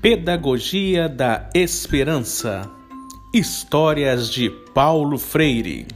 Pedagogia da Esperança. Histórias de Paulo Freire.